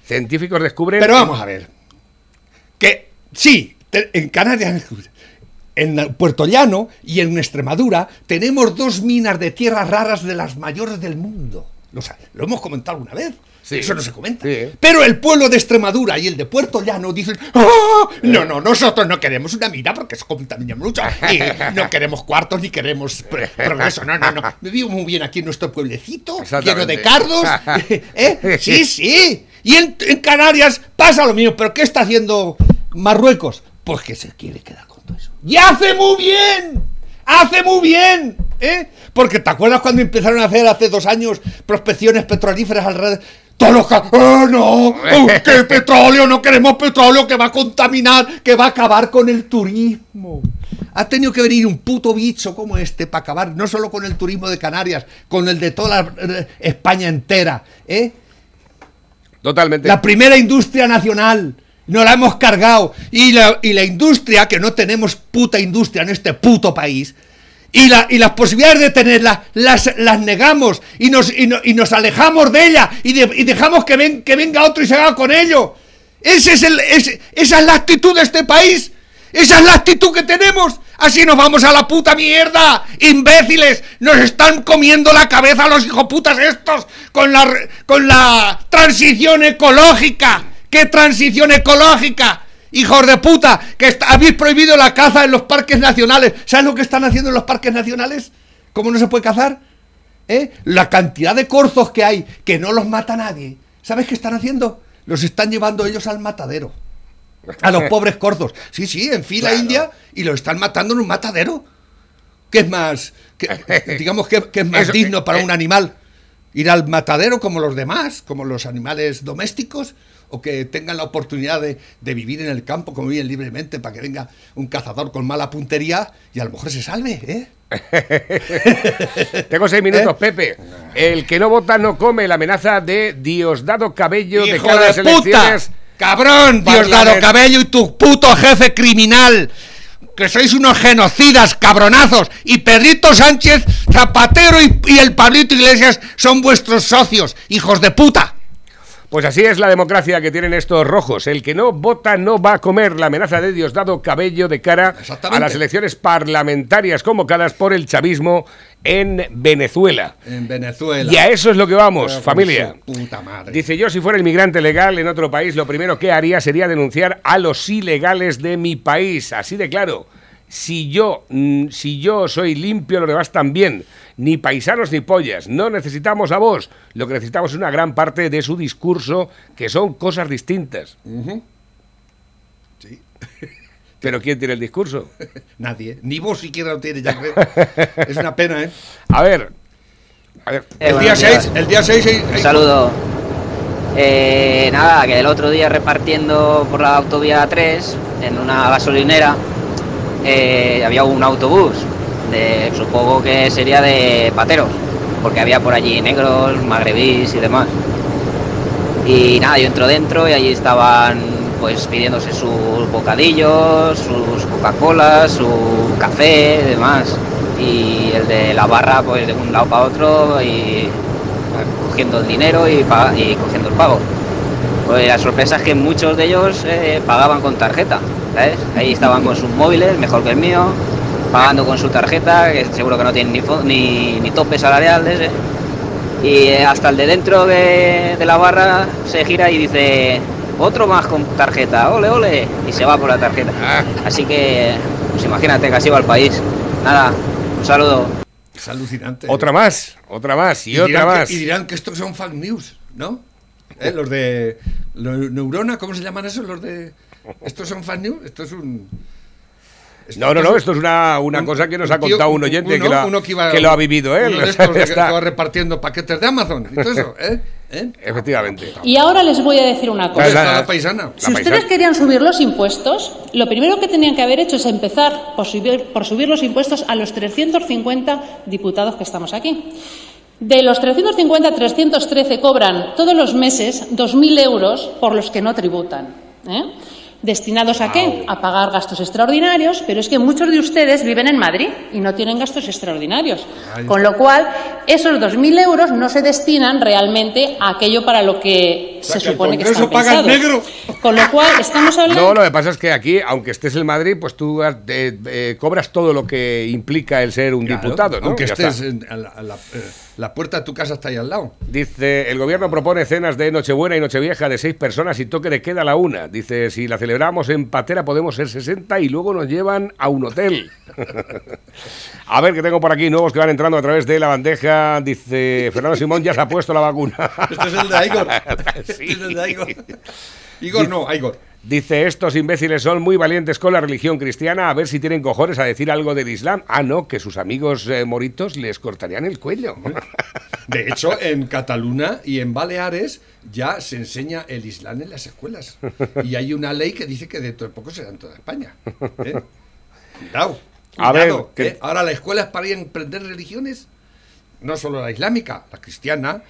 Científicos descubren... Pero vamos a ver. Que sí, en Canarias, en Puerto Llano y en Extremadura tenemos dos minas de tierras raras de las mayores del mundo. Lo, lo hemos comentado alguna vez. Sí. Eso no se comenta. Sí. Pero el pueblo de Extremadura y el de Puerto Llano dicen, "Ah, no, no, nosotros no queremos una mina porque se contamina mucho. Y no queremos cuartos ni queremos pro- progreso. No, no, no. Vivimos muy bien aquí en nuestro pueblecito, lleno de cardos. ¿Eh? Sí, sí. Y en, en Canarias pasa lo mismo. ¿Pero qué está haciendo Marruecos? Pues que se quiere quedar con todo eso. ¡Y hace muy bien! ¡Hace muy bien! ¿Eh? Porque ¿te acuerdas cuando empezaron a hacer hace dos años prospecciones petrolíferas alrededor? Todos los ca- ¡Oh, no! ¡Oh, ¡Que petróleo! No queremos petróleo que va a contaminar, que va a acabar con el turismo. Ha tenido que venir un puto bicho como este para acabar no solo con el turismo de Canarias, con el de toda la, eh, España entera. ¿eh? Totalmente. La primera industria nacional. Nos la hemos cargado. Y la, y la industria, que no tenemos puta industria en este puto país. Y, la, y las posibilidades de tenerla las, las negamos y nos, y, no- y nos alejamos de ella y, de- y dejamos que, ven, que venga otro y se haga con ello. Ese es el, ese- esa es la actitud de este país. Esa es la actitud que tenemos. Así nos vamos a la puta mierda. Imbéciles. Nos están comiendo la cabeza los hijoputas estos con la, con la transición ecológica. ¿Qué transición ecológica? Hijos de puta, que habéis prohibido la caza en los parques nacionales. ¿Sabes lo que están haciendo en los parques nacionales? ¿Cómo no se puede cazar? ¿Eh? La cantidad de corzos que hay, que no los mata nadie. ¿Sabes qué están haciendo? Los están llevando ellos al matadero. A los pobres corzos. Sí, sí, en fila india y los están matando en un matadero. ¿Qué es más? digamos que, que es más Eso, digno para eh. un animal. Ir al matadero como los demás, como los animales domésticos, o que tengan la oportunidad de, de vivir en el campo como viven libremente, para que venga un cazador con mala puntería y a lo mejor se salve, ¿eh? Tengo seis minutos, Pepe. El que no vota no come. La amenaza de Diosdado Cabello de ¡Hijo cara a de las puta! elecciones. ¡Cabrón! Diosdado Cabello y tu puto jefe criminal. Que sois unos genocidas, cabronazos. Y Pedrito Sánchez, Zapatero y, y el Pablito Iglesias son vuestros socios, hijos de puta. Pues así es la democracia que tienen estos rojos. El que no vota no va a comer la amenaza de Diosdado Cabello de cara a las elecciones parlamentarias convocadas por el chavismo en Venezuela. En Venezuela. Y a eso es lo que vamos, Pero familia. Puta madre. Dice yo, si fuera inmigrante legal en otro país, lo primero que haría sería denunciar a los ilegales de mi país. Así de claro. Si yo, mm, si yo soy limpio, los demás también. Ni paisanos ni pollas. No necesitamos a vos. Lo que necesitamos es una gran parte de su discurso, que son cosas distintas. Sí. Pero ¿quién tiene el discurso? Nadie. Ni vos siquiera lo tienes, ya. Es una pena, ¿eh? A ver. A ver. Eh, el, día buenos días. 6, el día 6 hay- Un saludo. Eh, nada, que el otro día repartiendo por la autovía 3, en una gasolinera, eh, había un autobús, supongo que sería de pateros, porque había por allí negros, magrebís y demás. Y nada, yo entro dentro y allí estaban pues pidiéndose sus bocadillos, sus Coca-Colas, su café y demás. Y el de la barra pues de un lado para otro y cogiendo el dinero y, y cogiendo el pago. Pues la sorpresa es que muchos de ellos eh, pagaban con tarjeta. Ahí estaban con sus móviles, mejor que el mío, pagando con su tarjeta, que seguro que no tienen ni, fo- ni, ni tope salarial de ese. Y eh, hasta el de dentro de, de la barra se gira y dice, otro más con tarjeta, ole, ole, y se va por la tarjeta. Así que, pues imagínate que así va el país. Nada, un saludo. Es alucinante. Otra más, otra más y, otra más. Que, y dirán que estos son fake news, ¿no? ¿Eh? Los de lo- Neurona, ¿cómo se llaman esos? Los de... ¿Estos son fake news? Esto es un... No, no, no, esto es una, una cosa que nos ha tío- contado un oyente uno- que, lo ha, uno que iba- que lo ha vivido él. Uno de estos de que Está- estaba repartiendo paquetes de Amazon y todo eso, ¿eh? ¿Eh? Efectivamente. Y ahora les voy a decir una cosa. ¿Dónde está la paisana? Si ustedes querían subir los impuestos, lo primero que tenían que haber hecho es empezar por subir, por subir los impuestos a los 350 diputados que estamos aquí. De los 350, 313 cobran todos los meses 2.000 euros por los que no tributan. ¿eh? ¿Destinados a qué? A pagar gastos extraordinarios, pero es que muchos de ustedes viven en Madrid y no tienen gastos extraordinarios. Con lo cual, esos 2.000 euros no se destinan realmente a aquello para lo que se supone que, están pensados. Con lo cual, estamos hablando... No, lo que pasa es que aquí, aunque estés en Madrid, pues tú eh, eh, cobras todo lo que implica el ser un diputado, ¿no? Aunque Ya estés a la, a la- eh, la puerta de tu casa está ahí al lado. Dice, el gobierno propone cenas de Nochebuena y Nochevieja de seis personas y toque de queda a la una. Dice, si la celebramos en Patera podemos ser 60 y luego nos llevan a un hotel. a ver, que tengo por aquí nuevos que van entrando a través de la bandeja. Dice, Fernando Simón ya se ha puesto la vacuna. Este es el de Igor. Sí. Igor. No, Igor. Dice, estos imbéciles son muy valientes con la religión cristiana, a ver si tienen cojones a decir algo del Islam. Ah, no, que sus amigos eh, moritos les cortarían el cuello. De hecho, en Cataluña y en Baleares ya se enseña el Islam en las escuelas. Y hay una ley que dice que dentro de poco será en toda España. ¿eh? Cuidado. A ver, cuidado, que- ¿eh? Ahora la escuela es para aprender religiones, no solo la islámica, la cristiana,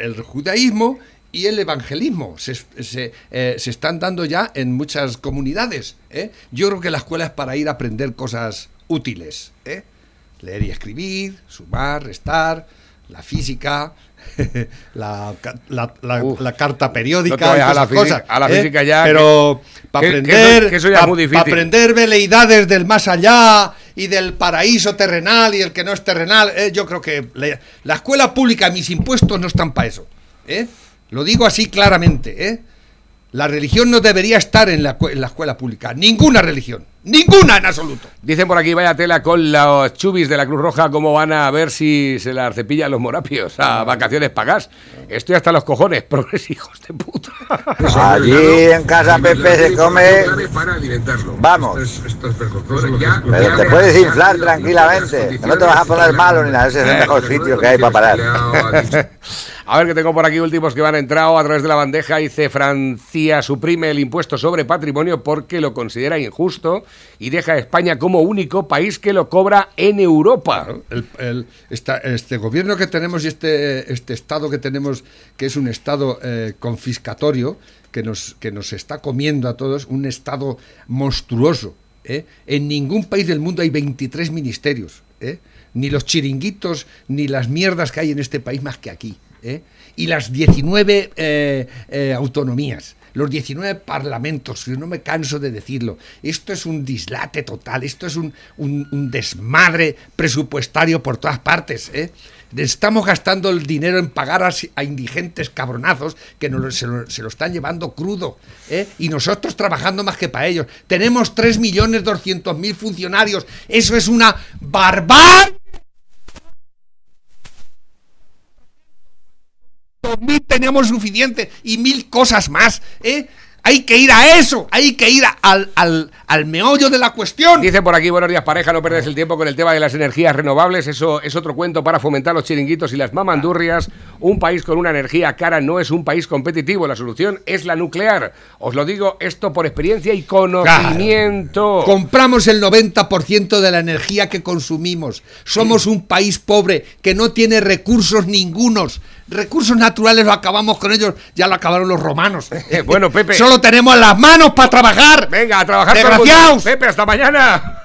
el judaísmo y el evangelismo. Se, se, eh, se están dando ya en muchas comunidades. ¿eh? Yo creo que la escuela es para ir a aprender cosas útiles. ¿eh? Leer y escribir, sumar, restar, la física, la, la- la- la carta periódica, no a la física- cosas, a la ¿eh? física ya, Pero para aprender, que eso ya es pa- muy pa difícil. aprender veleidades del más allá y del paraíso terrenal y el que no es terrenal, eh, yo creo que la escuela pública, mis impuestos no están para eso. ¿eh? Lo digo así claramente. ¿eh? La religión no debería estar en la, en la escuela pública. Ninguna religión. Ninguna en absoluto. Dicen por aquí, vaya tela con los chubis de la Cruz Roja, cómo van a ver si se las cepillan los morapios a vacaciones pagas. Estoy hasta los cojones, progres hijos de puta. Allí en casa Pepe se come. Vamos. Pero te puedes inflar tranquilamente. que no te vas a poner malo ni nada. Ese es el mejor sitio que hay para parar. A ver que tengo por aquí últimos que van entrado a través de la bandeja. Dice Francia suprime el impuesto sobre patrimonio porque lo considera injusto y deja a España como único país que lo cobra en Europa. Este gobierno que tenemos y este, este Estado que tenemos, que es un Estado eh, confiscatorio, que nos, que nos está comiendo a todos, un Estado monstruoso. ¿eh? En ningún país del mundo hay 23 ministerios. ¿eh? Ni los chiringuitos, ni las mierdas que hay en este país más que aquí. ¿eh? Y las 19 eh, eh, autonomías los 19 parlamentos, que no me canso de decirlo. Esto es un dislate total, esto es un, un- desmadre presupuestario por todas partes. ¿eh? Estamos gastando el dinero en pagar a, indigentes cabronazos que se, lo, se lo están llevando crudo. ¿eh? Y nosotros trabajando más que para ellos. Tenemos 3.200.000 funcionarios. Eso es una 2.000 teníamos suficiente y mil cosas más, ¿eh? Hay que ir a eso, hay que ir a- al, al, al meollo de la cuestión. Dice por aquí, buenos días pareja, no perdes el tiempo con el tema de las energías renovables, eso es otro cuento para fomentar los chiringuitos y las mamandurrias. Un país con una energía cara no es un país competitivo, la solución es la nuclear. Os lo digo esto por experiencia y conocimiento. Compramos el 90% de la energía que consumimos. Somos un país pobre que no tiene recursos ningunos. Recursos naturales lo acabamos con ellos, ya lo acabaron los romanos. bueno, Pepe. Solo tenemos las manos para trabajar. Venga, a trabajar. Desgraciados. Pepe, hasta mañana.